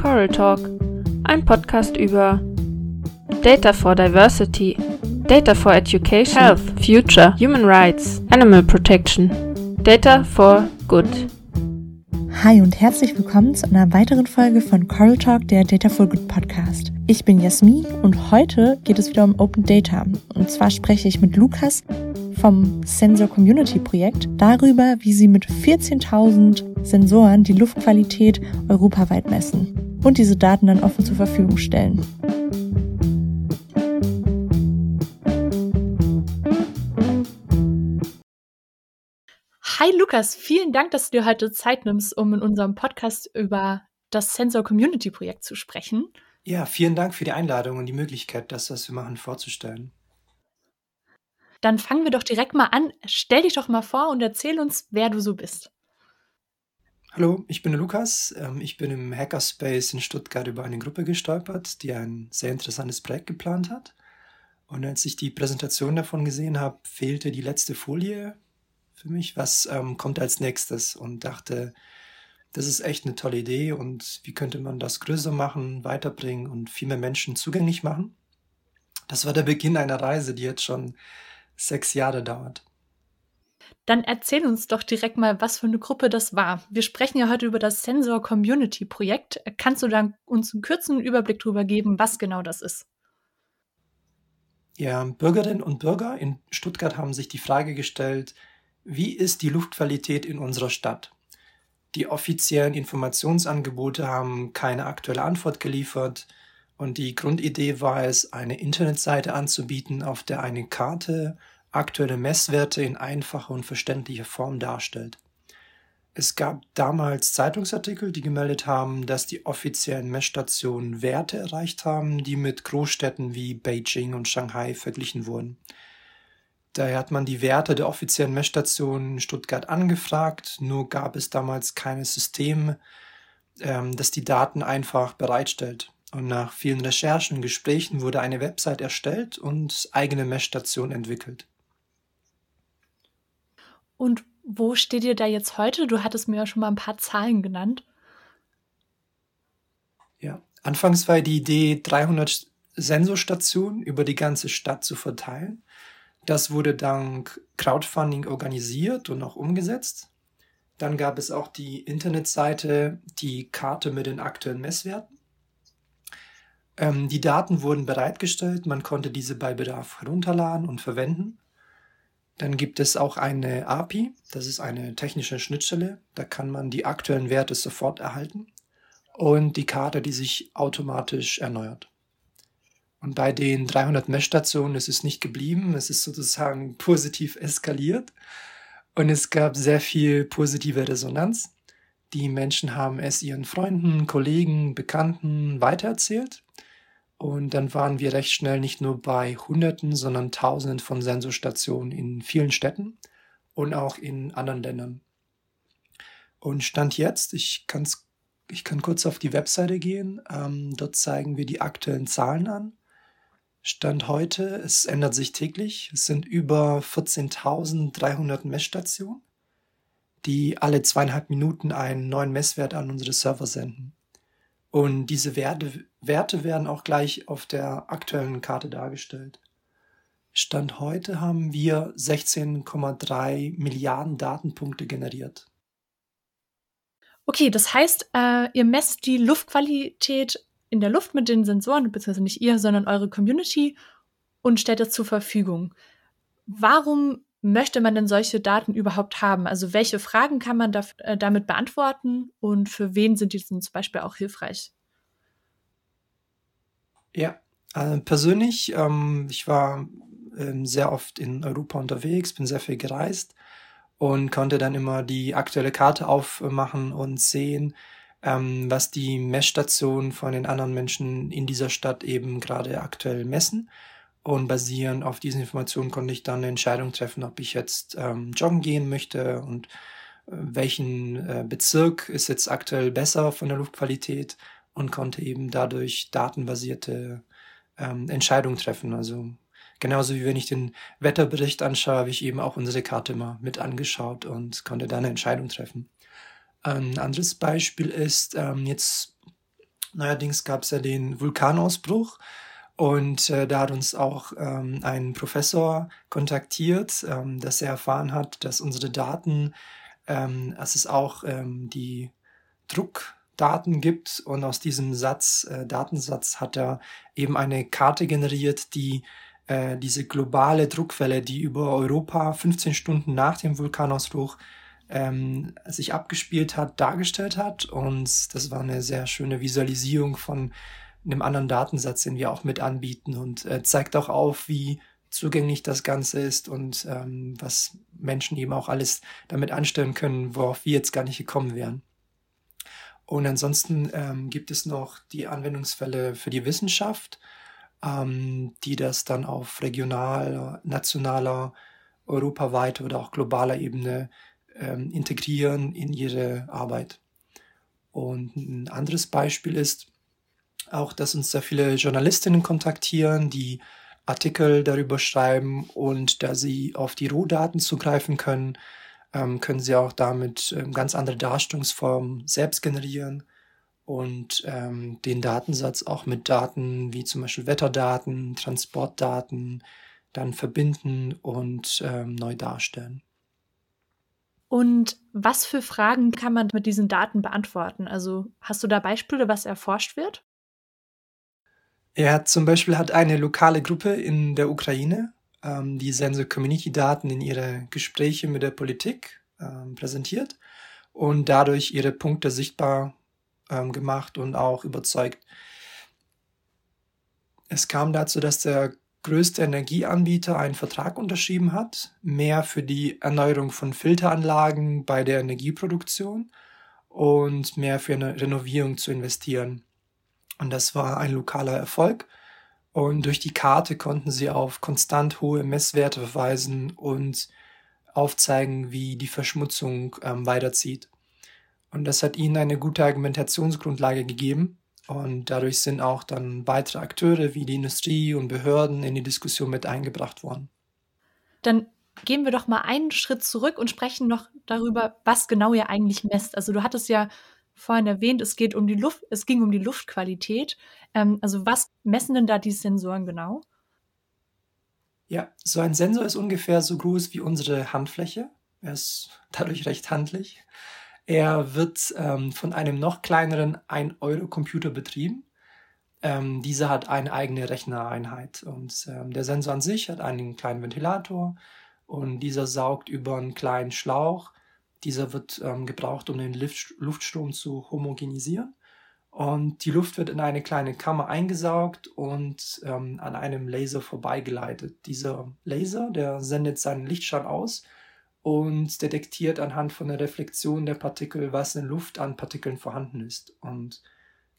Coral Talk, ein Podcast über Data for Diversity, Data for Education, Health, Future, Human Rights, Animal Protection, Data for Good. Hi und herzlich willkommen zu einer weiteren Folge von Coral Talk, der Data for Good Podcast. Ich bin Jasmin und heute geht es wieder um Open Data. Und zwar spreche ich mit Lukas vom Sensor Community Projekt darüber, wie sie mit 14.000 Sensoren die Luftqualität europaweit messen und diese Daten dann offen zur Verfügung stellen. Hi Lukas, vielen Dank, dass du dir heute Zeit nimmst, um in unserem Podcast über das Sensor Community Projekt zu sprechen. Ja, vielen Dank für die Einladung und die Möglichkeit, das, was wir machen, vorzustellen. Dann fangen wir doch direkt mal an. Stell dich doch mal vor und erzähl uns, wer du so bist. Hallo, ich bin der Lukas. Ähm, ich bin im Hackerspace in Stuttgart über eine Gruppe gestolpert, die ein sehr interessantes Projekt geplant hat. Und als ich die Präsentation davon gesehen habe, fehlte die letzte Folie für mich. Was ähm, kommt als nächstes? Und dachte, das ist echt eine tolle Idee und wie könnte man das größer machen, weiterbringen und viel mehr Menschen zugänglich machen? Das war der Beginn einer Reise, die jetzt schon sechs Jahre dauert. Dann erzähl uns doch direkt mal, was für eine Gruppe das war. Wir sprechen ja heute über das Sensor Community Projekt. Kannst du dann uns einen kurzen Überblick darüber geben, was genau das ist? Ja, Bürgerinnen und Bürger in Stuttgart haben sich die Frage gestellt, wie ist die Luftqualität in unserer Stadt? Die offiziellen Informationsangebote haben keine aktuelle Antwort geliefert und die Grundidee war es, eine Internetseite anzubieten, auf der eine Karte aktuelle Messwerte in einfacher und verständlicher Form darstellt. Es gab damals Zeitungsartikel, die gemeldet haben, dass die offiziellen Messstationen Werte erreicht haben, die mit Großstädten wie Beijing und Shanghai verglichen wurden. Daher hat man die Werte der offiziellen Messstationen in Stuttgart angefragt, nur gab es damals kein System, ähm, das die Daten einfach bereitstellt. Und nach vielen Recherchen und Gesprächen wurde eine Website erstellt und eigene Messstationen entwickelt. Und wo steht ihr da jetzt heute? Du hattest mir ja schon mal ein paar Zahlen genannt. Ja, anfangs war die Idee, 300 Sensorstationen über die ganze Stadt zu verteilen. Das wurde dank Crowdfunding organisiert und auch umgesetzt. Dann gab es auch die Internetseite, die Karte mit den aktuellen Messwerten. Ähm, die Daten wurden bereitgestellt, man konnte diese bei Bedarf herunterladen und verwenden. Dann gibt es auch eine API, das ist eine technische Schnittstelle, da kann man die aktuellen Werte sofort erhalten und die Karte, die sich automatisch erneuert. Und bei den 300 Messstationen ist es nicht geblieben, es ist sozusagen positiv eskaliert und es gab sehr viel positive Resonanz. Die Menschen haben es ihren Freunden, Kollegen, Bekannten weitererzählt und dann waren wir recht schnell nicht nur bei Hunderten, sondern Tausenden von Sensorstationen in vielen Städten und auch in anderen Ländern. Und Stand jetzt, ich, kann's, ich kann kurz auf die Webseite gehen, ähm, dort zeigen wir die aktuellen Zahlen an. Stand heute, es ändert sich täglich, es sind über 14.300 Messstationen, die alle zweieinhalb Minuten einen neuen Messwert an unsere Server senden. Und diese Werte, Werte werden auch gleich auf der aktuellen Karte dargestellt. Stand heute haben wir 16,3 Milliarden Datenpunkte generiert. Okay, das heißt, äh, ihr messt die Luftqualität in der Luft mit den Sensoren, beziehungsweise nicht ihr, sondern eure Community und stellt das zur Verfügung. Warum möchte man denn solche Daten überhaupt haben? Also welche Fragen kann man da, äh, damit beantworten und für wen sind die zum Beispiel auch hilfreich? Ja, also persönlich, ähm, ich war ähm, sehr oft in Europa unterwegs, bin sehr viel gereist und konnte dann immer die aktuelle Karte aufmachen und sehen, ähm, was die Messstationen von den anderen Menschen in dieser Stadt eben gerade aktuell messen. Und basierend auf diesen Informationen konnte ich dann eine Entscheidung treffen, ob ich jetzt ähm, joggen gehen möchte und äh, welchen äh, Bezirk ist jetzt aktuell besser von der Luftqualität und konnte eben dadurch datenbasierte ähm, Entscheidungen treffen. Also genauso wie wenn ich den Wetterbericht anschaue, habe ich eben auch unsere Karte mal mit angeschaut und konnte dann eine Entscheidung treffen. Ein anderes Beispiel ist, ähm, jetzt Neuerdings gab es ja den Vulkanausbruch und äh, da hat uns auch ähm, ein Professor kontaktiert, ähm, dass er erfahren hat, dass unsere Daten, ähm, dass es auch ähm, die Druckdaten gibt und aus diesem Satz, äh, Datensatz hat er eben eine Karte generiert, die äh, diese globale Druckwelle, die über Europa 15 Stunden nach dem Vulkanausbruch ähm, sich abgespielt hat, dargestellt hat. Und das war eine sehr schöne Visualisierung von einem anderen Datensatz, den wir auch mit anbieten und äh, zeigt auch auf, wie zugänglich das Ganze ist und ähm, was Menschen eben auch alles damit anstellen können, worauf wir jetzt gar nicht gekommen wären. Und ansonsten ähm, gibt es noch die Anwendungsfälle für die Wissenschaft, ähm, die das dann auf regionaler, nationaler, europaweiter oder auch globaler Ebene ähm, integrieren in ihre Arbeit. Und ein anderes Beispiel ist auch, dass uns sehr viele Journalistinnen kontaktieren, die Artikel darüber schreiben und da sie auf die Rohdaten zugreifen können, ähm, können sie auch damit ähm, ganz andere Darstellungsformen selbst generieren und ähm, den Datensatz auch mit Daten wie zum Beispiel Wetterdaten, Transportdaten dann verbinden und ähm, neu darstellen. Und was für Fragen kann man mit diesen Daten beantworten? Also hast du da Beispiele, was erforscht wird? Hat zum Beispiel hat eine lokale Gruppe in der Ukraine, ähm, die Sensor Community Daten in ihre Gespräche mit der Politik ähm, präsentiert und dadurch ihre Punkte sichtbar ähm, gemacht und auch überzeugt. Es kam dazu, dass der größte Energieanbieter einen Vertrag unterschrieben hat, mehr für die Erneuerung von Filteranlagen bei der Energieproduktion und mehr für eine Renovierung zu investieren. Und das war ein lokaler Erfolg. Und durch die Karte konnten sie auf konstant hohe Messwerte verweisen und aufzeigen, wie die Verschmutzung ähm, weiterzieht. Und das hat ihnen eine gute Argumentationsgrundlage gegeben, und dadurch sind auch dann weitere Akteure wie die Industrie und Behörden in die Diskussion mit eingebracht worden. Dann gehen wir doch mal einen Schritt zurück und sprechen noch darüber, was genau ihr eigentlich messt. Also du hattest ja vorhin erwähnt, es geht um die Luft, es ging um die Luftqualität. Ähm, also was messen denn da die Sensoren genau? Ja, so ein Sensor ist ungefähr so groß wie unsere Handfläche. Er ist dadurch recht handlich. Er wird ähm, von einem noch kleineren 1-Euro-Computer betrieben. Ähm, dieser hat eine eigene Rechnereinheit und ähm, der Sensor an sich hat einen kleinen Ventilator und dieser saugt über einen kleinen Schlauch. Dieser wird ähm, gebraucht, um den Luft Luftstrom zu homogenisieren. Und die Luft wird in eine kleine Kammer eingesaugt und ähm, an einem Laser vorbeigeleitet. Dieser Laser, der sendet seinen Lichtstrahl aus und detektiert anhand von der Reflexion der Partikel, was in Luft an Partikeln vorhanden ist und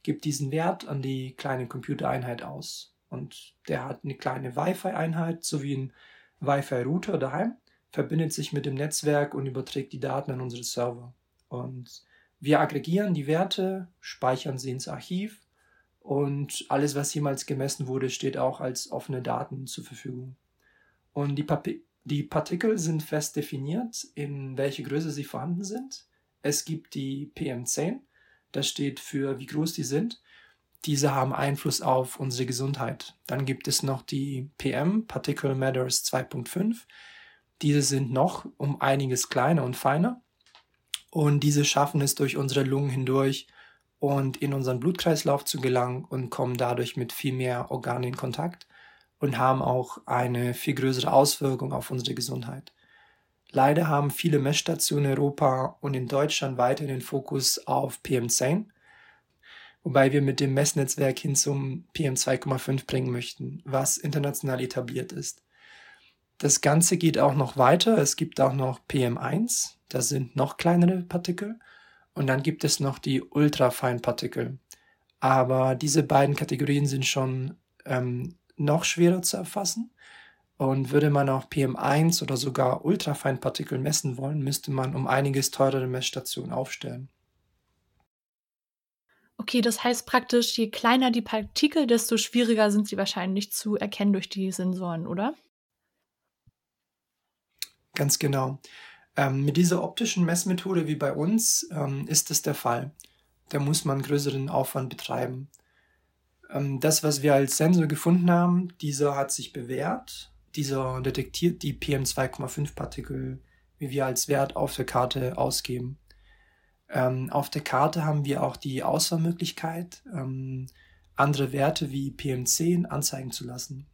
gibt diesen Wert an die kleine Computereinheit aus. Und der hat eine kleine Wi-Fi-Einheit sowie einen Wi-Fi-Router daheim, verbindet sich mit dem Netzwerk und überträgt die Daten an unsere Server. Und wir aggregieren die Werte, speichern sie ins Archiv und alles, was jemals gemessen wurde, steht auch als offene Daten zur Verfügung. Und die, Papi die Partikel sind fest definiert, in welche Größe sie vorhanden sind. Es gibt die PM10, das steht für wie groß die sind. Diese haben Einfluss auf unsere Gesundheit. Dann gibt es noch die PM, Particle Matters 2.5. Diese sind noch um einiges kleiner und feiner. Und diese schaffen es durch unsere Lungen hindurch und in unseren Blutkreislauf zu gelangen und kommen dadurch mit viel mehr Organen in Kontakt und haben auch eine viel größere Auswirkung auf unsere Gesundheit. Leider haben viele Messstationen in Europa und in Deutschland weiter den Fokus auf PM10, wobei wir mit dem Messnetzwerk hin zum PM2,5 bringen möchten, was international etabliert ist. Das Ganze geht auch noch weiter. Es gibt auch noch PM1, das sind noch kleinere Partikel. Und dann gibt es noch die Ultrafeinpartikel. Aber diese beiden Kategorien sind schon ähm, noch schwerer zu erfassen. Und würde man auch PM1 oder sogar Ultrafeinpartikel messen wollen, müsste man um einiges teurere Messstationen aufstellen. Okay, das heißt praktisch, je kleiner die Partikel, desto schwieriger sind sie wahrscheinlich zu erkennen durch die Sensoren, oder? Ganz genau. Ähm, mit dieser optischen Messmethode wie bei uns ähm, ist es der Fall. Da muss man größeren Aufwand betreiben. Ähm, das, was wir als Sensor gefunden haben, dieser hat sich bewährt. Dieser detektiert die PM2,5 Partikel, wie wir als Wert auf der Karte ausgeben. Ähm, auf der Karte haben wir auch die Auswahlmöglichkeit, ähm, andere Werte wie PM10 anzeigen zu lassen.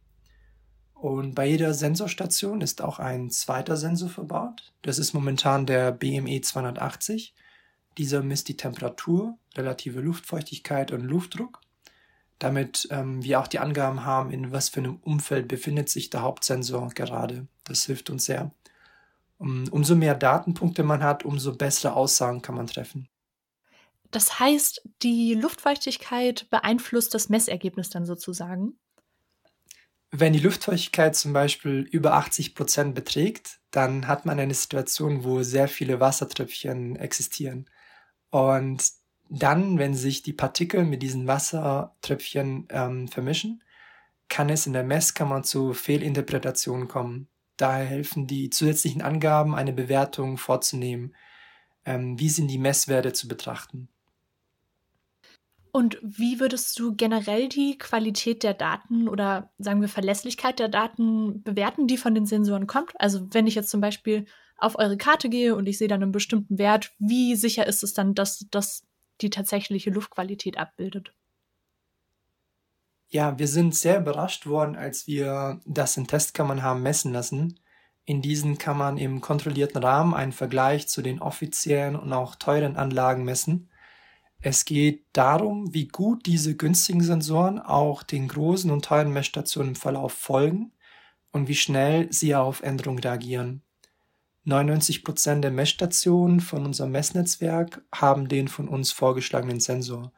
Und bei jeder Sensorstation ist auch ein zweiter Sensor verbaut. Das ist momentan der BME 280. Dieser misst die Temperatur, relative Luftfeuchtigkeit und Luftdruck, damit ähm, wir auch die Angaben haben, in was für einem Umfeld befindet sich der Hauptsensor gerade. Das hilft uns sehr. Um, umso mehr Datenpunkte man hat, umso bessere Aussagen kann man treffen. Das heißt, die Luftfeuchtigkeit beeinflusst das Messergebnis dann sozusagen? Wenn die Luftfeuchtigkeit zum Beispiel über 80 Prozent beträgt, dann hat man eine Situation, wo sehr viele Wassertröpfchen existieren. Und dann, wenn sich die Partikel mit diesen Wassertröpfchen ähm, vermischen, kann es in der Messkammer zu Fehlinterpretationen kommen. Daher helfen die zusätzlichen Angaben, eine Bewertung vorzunehmen. Ähm, wie sind die Messwerte zu betrachten? Und wie würdest du generell die Qualität der Daten oder sagen wir Verlässlichkeit der Daten bewerten, die von den Sensoren kommt? Also wenn ich jetzt zum Beispiel auf eure Karte gehe und ich sehe dann einen bestimmten Wert, wie sicher ist es dann, dass das die tatsächliche Luftqualität abbildet? Ja, wir sind sehr überrascht worden, als wir das in Testkammern haben messen lassen. In diesen kann man im kontrollierten Rahmen einen Vergleich zu den offiziellen und auch teuren Anlagen messen. Es geht darum, wie gut diese günstigen Sensoren auch den großen und teuren Messstationen im Verlauf folgen und wie schnell sie auf Änderungen reagieren. 99 Prozent der Messstationen von unserem Messnetzwerk haben den von uns vorgeschlagenen Sensor.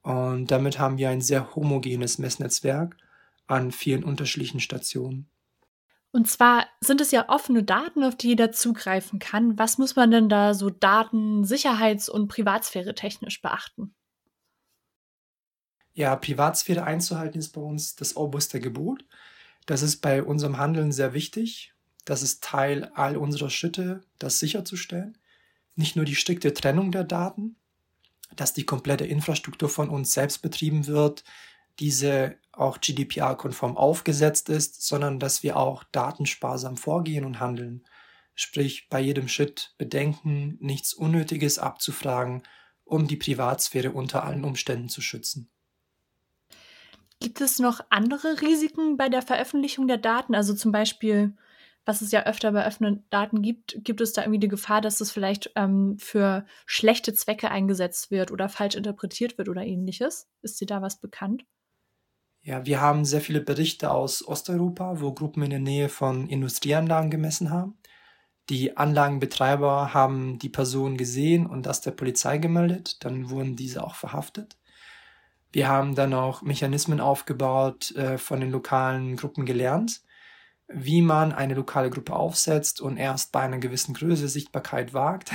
Und damit haben wir ein sehr homogenes Messnetzwerk an vielen unterschiedlichen Stationen. Und zwar sind es ja offene Daten, auf die jeder zugreifen kann. Was muss man denn da so Daten sicherheits- und Privatsphäre technisch beachten? Ja, Privatsphäre einzuhalten ist bei uns das oberste Gebot. Das ist bei unserem Handeln sehr wichtig. Das ist Teil all unserer Schritte, das sicherzustellen. Nicht nur die strikte Trennung der Daten, dass die komplette Infrastruktur von uns selbst betrieben wird, diese auch GDPR-konform aufgesetzt ist, sondern dass wir auch datensparsam vorgehen und handeln. Sprich, bei jedem Schritt bedenken, nichts Unnötiges abzufragen, um die Privatsphäre unter allen Umständen zu schützen. Gibt es noch andere Risiken bei der Veröffentlichung der Daten? Also zum Beispiel, was es ja öfter bei offenen Daten gibt, gibt es da irgendwie die Gefahr, dass es vielleicht ähm, für schlechte Zwecke eingesetzt wird oder falsch interpretiert wird oder ähnliches? Ist dir da was bekannt? Ja, wir haben sehr viele Berichte aus Osteuropa, wo Gruppen in der Nähe von Industrieanlagen gemessen haben. Die Anlagenbetreiber haben die Person gesehen und das der Polizei gemeldet. Dann wurden diese auch verhaftet. Wir haben dann auch Mechanismen aufgebaut, äh, von den lokalen Gruppen gelernt, wie man eine lokale Gruppe aufsetzt und erst bei einer gewissen Größe Sichtbarkeit wagt.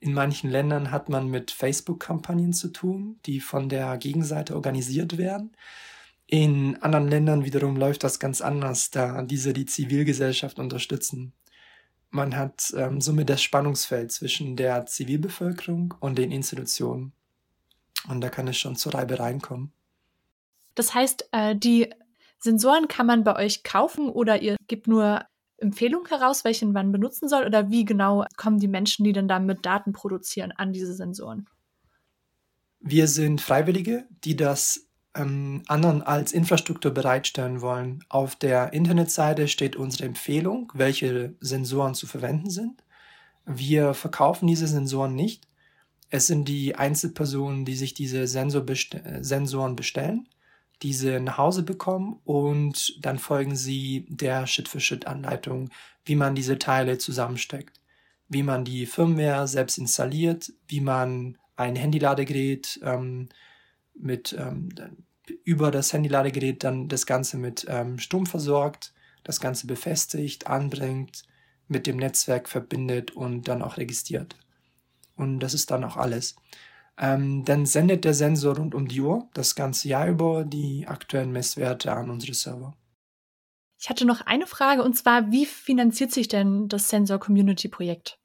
In manchen Ländern hat man mit Facebook-Kampagnen zu tun, die von der Gegenseite organisiert werden. In anderen Ländern wiederum läuft das ganz anders, da diese die Zivilgesellschaft unterstützen. Man hat ähm, somit das Spannungsfeld zwischen der Zivilbevölkerung und den Institutionen. Und da kann es schon zu Reibereien kommen. Das heißt, äh, die Sensoren kann man bei euch kaufen oder ihr gebt nur Empfehlungen heraus, welchen man benutzen soll? Oder wie genau kommen die Menschen, die dann damit Daten produzieren, an diese Sensoren? Wir sind Freiwillige, die das ähm, anderen als Infrastruktur bereitstellen wollen. Auf der Internetseite steht unsere Empfehlung, welche Sensoren zu verwenden sind. Wir verkaufen diese Sensoren nicht. Es sind die Einzelpersonen, die sich diese Sensor best Sensoren bestellen, diese nach Hause bekommen und dann folgen sie der Schritt-für-Schritt-Anleitung, wie man diese Teile zusammensteckt, wie man die Firmware selbst installiert, wie man ein Handyladegerät ähm, mit ähm, über das Handyladegerät dann das Ganze mit ähm, Strom versorgt, das Ganze befestigt, anbringt, mit dem Netzwerk verbindet und dann auch registriert. Und das ist dann auch alles. Ähm, dann sendet der Sensor rund um die Uhr das ganze Jahr über die aktuellen Messwerte an unsere Server. Ich hatte noch eine Frage und zwar, wie finanziert sich denn das Sensor Community Projekt?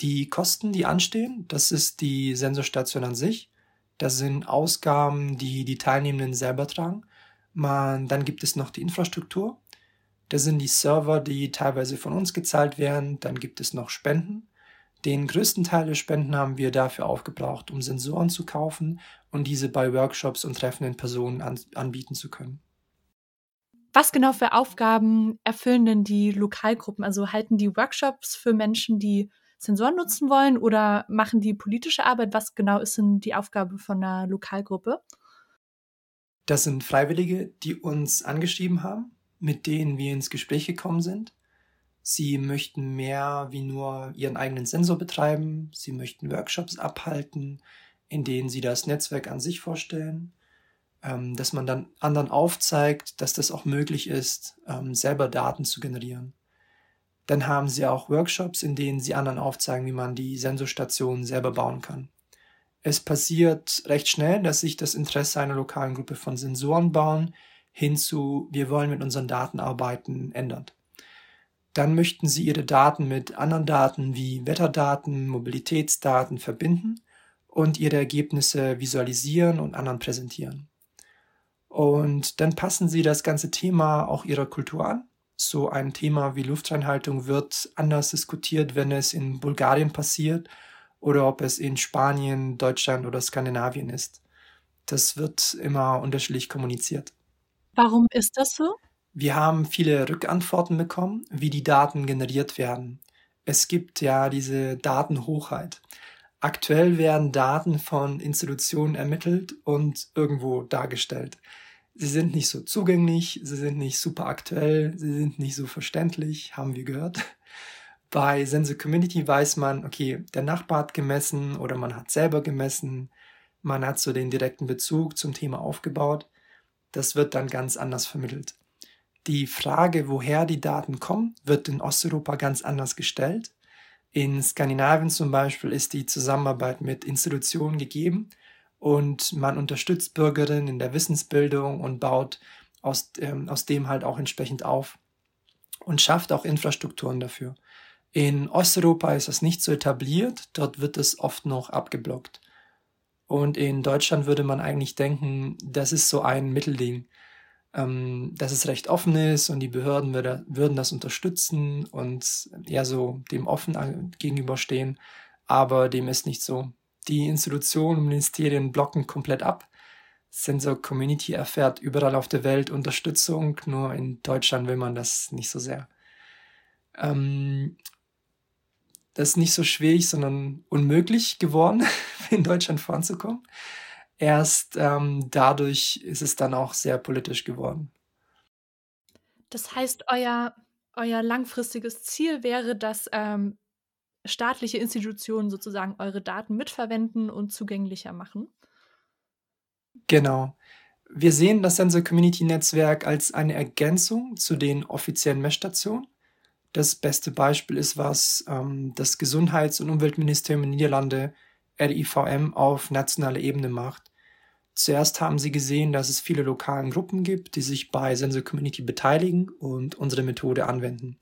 Die Kosten, die anstehen, das ist die Sensorstation an sich. Das sind Ausgaben, die die Teilnehmenden selber tragen. Man, dann gibt es noch die Infrastruktur. Das sind die Server, die teilweise von uns gezahlt werden. Dann gibt es noch Spenden. Den größten Teil der Spenden haben wir dafür aufgebraucht, um Sensoren zu kaufen und diese bei Workshops und Treffen in Personen an, anbieten zu können. Was genau für Aufgaben erfüllen denn die Lokalgruppen? Also halten die Workshops für Menschen, die Sensoren nutzen wollen oder machen die politische Arbeit? Was genau ist denn die Aufgabe von einer Lokalgruppe? Das sind Freiwillige, die uns angeschrieben haben, mit denen wir ins Gespräch gekommen sind. Sie möchten mehr wie nur ihren eigenen Sensor betreiben. Sie möchten Workshops abhalten, in denen sie das Netzwerk an sich vorstellen. Ähm, dass man dann anderen aufzeigt, dass das auch möglich ist, ähm, selber Daten zu generieren. Dann haben sie auch Workshops, in denen sie anderen aufzeigen, wie man die Sensorstationen selber bauen kann. Es passiert recht schnell, dass sich das Interesse einer lokalen Gruppe von Sensoren bauen hin zu wir wollen mit unseren Daten arbeiten ändert. Dann möchten Sie Ihre Daten mit anderen Daten wie Wetterdaten, Mobilitätsdaten verbinden und Ihre Ergebnisse visualisieren und anderen präsentieren. Und dann passen Sie das ganze Thema auch Ihrer Kultur an. So ein Thema wie Luftreinhaltung wird anders diskutiert, wenn es in Bulgarien passiert oder ob es in Spanien, Deutschland oder Skandinavien ist. Das wird immer unterschiedlich kommuniziert. Warum ist das so? Wir haben viele Rückantworten bekommen, wie die Daten generiert werden. Es gibt ja diese Datenhochheit. Aktuell werden Daten von Institutionen ermittelt und irgendwo dargestellt. Sie sind nicht so zugänglich, sie sind nicht super aktuell, sie sind nicht so verständlich, haben wir gehört. Bei Sensor Community weiß man, okay, der Nachbar hat gemessen oder man hat selber gemessen, man hat so den direkten Bezug zum Thema aufgebaut. Das wird dann ganz anders vermittelt. Die Frage, woher die Daten kommen, wird in Osteuropa ganz anders gestellt. In Skandinavien zum Beispiel ist die Zusammenarbeit mit Institutionen gegeben und man unterstützt Bürgerinnen in der Wissensbildung und baut aus, ähm, aus dem halt auch entsprechend auf und schafft auch Infrastrukturen dafür. In Osteuropa ist das nicht so etabliert, dort wird es oft noch abgeblockt. Und in Deutschland würde man eigentlich denken, das ist so ein Mittelding ähm, dass es recht offen ist und die Behörden würde, würden das unterstützen und eher so dem offen gegenüberstehen. Aber dem ist nicht so. Die Institutionen und Ministerien blocken komplett ab. Sensor Community erfährt überall auf der Welt Unterstützung, nur in Deutschland will man das nicht so sehr. Ähm, das ist nicht so schwierig, sondern unmöglich geworden, in Deutschland voranzukommen erst ähm, dadurch ist es dann auch sehr politisch geworden. Das heißt, euer, euer langfristiges Ziel wäre, dass ähm, staatliche Institutionen sozusagen eure Daten mitverwenden und zugänglicher machen? Genau. Wir sehen das Sensor Community Netzwerk als eine Ergänzung zu den offiziellen Messstationen. Das beste Beispiel ist, was ähm, das Gesundheits- und Umweltministerium in Niederlande RIVM auf nationaler Ebene macht. Zuerst haben sie gesehen, dass es viele lokalen Gruppen gibt, die sich bei Sensor Community beteiligen und unsere Methode anwenden.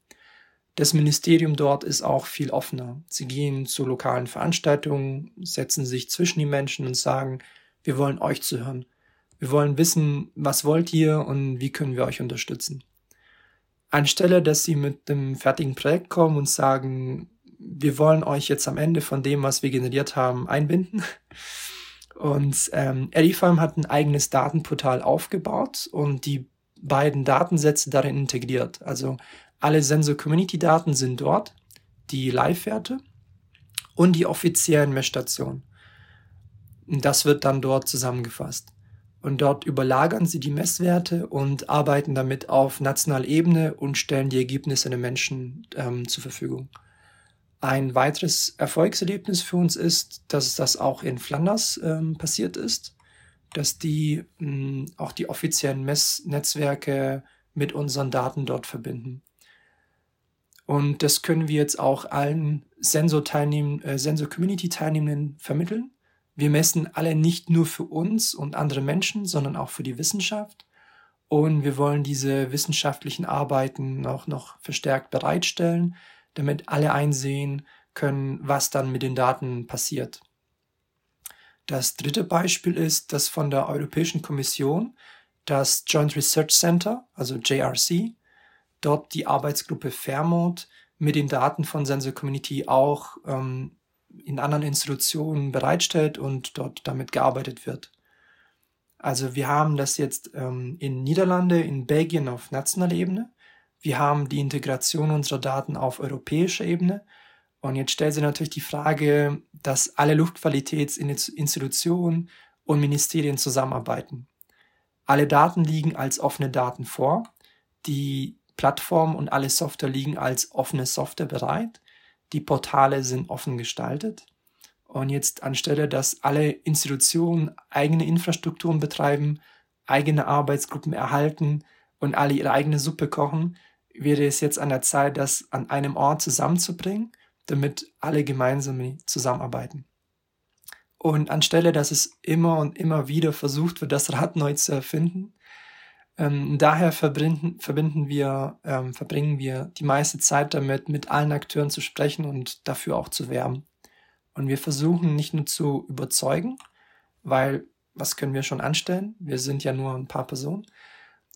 Das Ministerium dort ist auch viel offener. Sie gehen zu lokalen Veranstaltungen, setzen sich zwischen die Menschen und sagen, wir wollen euch zuhören. Wir wollen wissen, was wollt ihr und wie können wir euch unterstützen. Anstelle, dass sie mit einem fertigen Projekt kommen und sagen, wir wollen euch jetzt am Ende von dem, was wir generiert haben, einbinden, und ähm, Edifarm hat ein eigenes Datenportal aufgebaut und die beiden Datensätze darin integriert. Also alle Sensor-Community-Daten sind dort, die Live-Werte und die offiziellen Messstationen. Das wird dann dort zusammengefasst. Und dort überlagern sie die Messwerte und arbeiten damit auf nationaler Ebene und stellen die Ergebnisse den Menschen ähm, zur Verfügung. Ein weiteres Erfolgserlebnis für uns ist, dass das auch in Flanders ähm, passiert ist, dass die mh, hm, auch die offiziellen Messnetzwerke mit unseren Daten dort verbinden. Und das können wir jetzt auch allen äh, Sensor-Community-Teilnehmenden vermitteln. Wir messen alle nicht nur für uns und andere Menschen, sondern auch für die Wissenschaft. Und wir wollen diese wissenschaftlichen Arbeiten auch noch verstärkt bereitstellen, damit alle einsehen, können, was dann mit den Daten passiert. Das dritte Beispiel ist das von der Europäischen Kommission, das Joint Research Center, also JRC, dort die Arbeitsgruppe Fairmode mit den Daten von Sensor Community auch ähm, in anderen Institutionen bereitstellt und dort damit gearbeitet wird. Also wir haben das jetzt ähm, in Niederlande, in Belgien auf nationaler Ebene. Wir haben die Integration unserer Daten auf europäischer Ebene. Und jetzt stellt sich natürlich die Frage, dass alle Luftqualitätsinstitutionen und Ministerien zusammenarbeiten. Alle Daten liegen als offene Daten vor. Die Plattform und alle Software liegen als offene Software bereit. Die Portale sind offen gestaltet. Und jetzt anstelle, dass alle Institutionen eigene Infrastrukturen betreiben, eigene Arbeitsgruppen erhalten und alle ihre eigene Suppe kochen, wäre es jetzt an der Zeit, das an einem Ort zusammenzubringen, damit alle gemeinsam zusammenarbeiten. Und anstelle, dass es immer und immer wieder versucht wird, das Rad neu zu erfinden, ähm, daher verbinden, verbinden wir, ähm, verbringen wir die meiste Zeit damit, mit allen Akteuren zu sprechen und dafür auch zu werben. Und wir versuchen nicht nur zu überzeugen, weil was können wir schon anstellen? Wir sind ja nur ein paar Personen,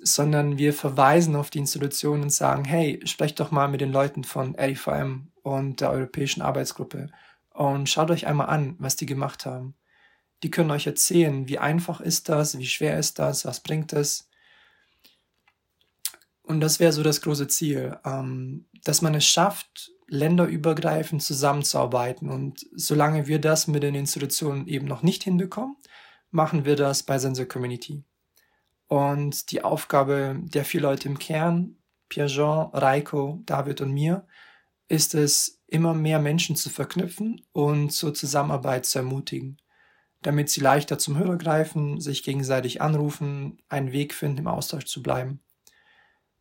sondern wir verweisen auf die Institutionen und sagen, hey, sprecht doch mal mit den Leuten von RIVM und der Europäischen Arbeitsgruppe und schaut euch einmal an, was die gemacht haben. Die können euch erzählen, wie einfach ist das, wie schwer ist das, was bringt es. Und das wäre so das große Ziel, ähm, dass man es schafft, länderübergreifend zusammenzuarbeiten. Und solange wir das mit den Institutionen eben noch nicht hinbekommen, machen wir das bei Sensor Community. Und die Aufgabe der vier Leute im Kern, Pierre-Jean, Reiko, David und mir, ist es, immer mehr Menschen zu verknüpfen und zur Zusammenarbeit zu ermutigen, damit sie leichter zum Hörer greifen, sich gegenseitig anrufen, einen Weg finden, im Austausch zu bleiben.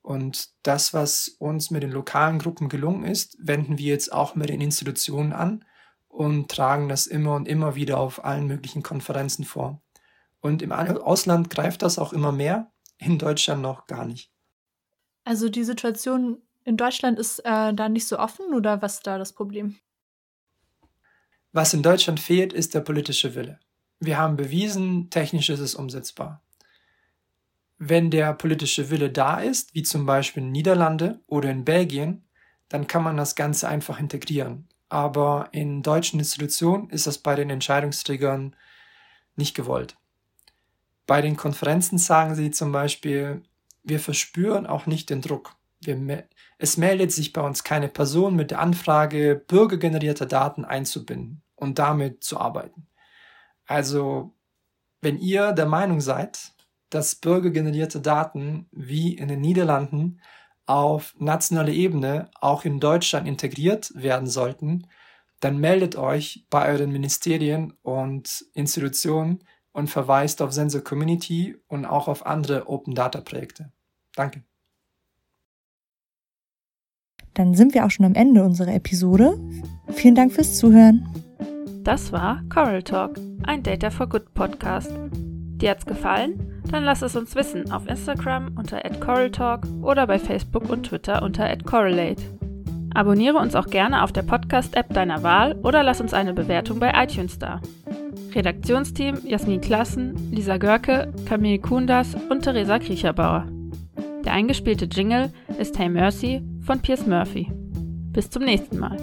Und das, was uns mit den lokalen Gruppen gelungen ist, wenden wir jetzt auch mit den Institutionen an und tragen das immer und immer wieder auf allen möglichen Konferenzen vor. Und im Ausland greift das auch immer mehr, in Deutschland noch gar nicht. Also die Situation in Deutschland ist äh, da nicht so offen oder was ist da das Problem? Was in Deutschland fehlt, ist der politische Wille. Wir haben bewiesen, technisch ist es umsetzbar wenn der politische Wille da ist, wie zum Beispiel in Niederlande oder in Belgien, dann kann man das Ganze einfach integrieren. Aber in deutschen Institutionen ist das bei den Entscheidungsträgern nicht gewollt. Bei den Konferenzen sagen sie zum Beispiel, wir verspüren auch nicht den Druck. Wir, es meldet sich bei uns keine Person mit der Anfrage, bürgergenerierte Daten einzubinden und damit zu arbeiten. Also, wenn ihr der Meinung seid, dass bürgergenerierte Daten wie in den Niederlanden auf nationaler Ebene auch in Deutschland integriert werden sollten, dann meldet euch bei euren Ministerien und Institutionen und verweist auf Sensor Community und auch auf andere Open Data Projekte. Danke. Dann sind wir auch schon am Ende unserer Episode. Vielen Dank fürs Zuhören. Das war Coral Talk, ein Data for Good Podcast. Dir hat's gefallen? Dann lass es uns wissen auf Instagram unter @coraltalk oder bei Facebook und Twitter unter @correlate. Abonniere uns auch gerne auf der Podcast-App deiner Wahl oder lass uns eine Bewertung bei iTunes da. Redaktionsteam Jasmin Klassen, Lisa Görke, Camille Kundas und Theresa Kriecherbauer. Der eingespielte Jingle ist Hey Mercy von Piers Murphy. Bis zum nächsten Mal.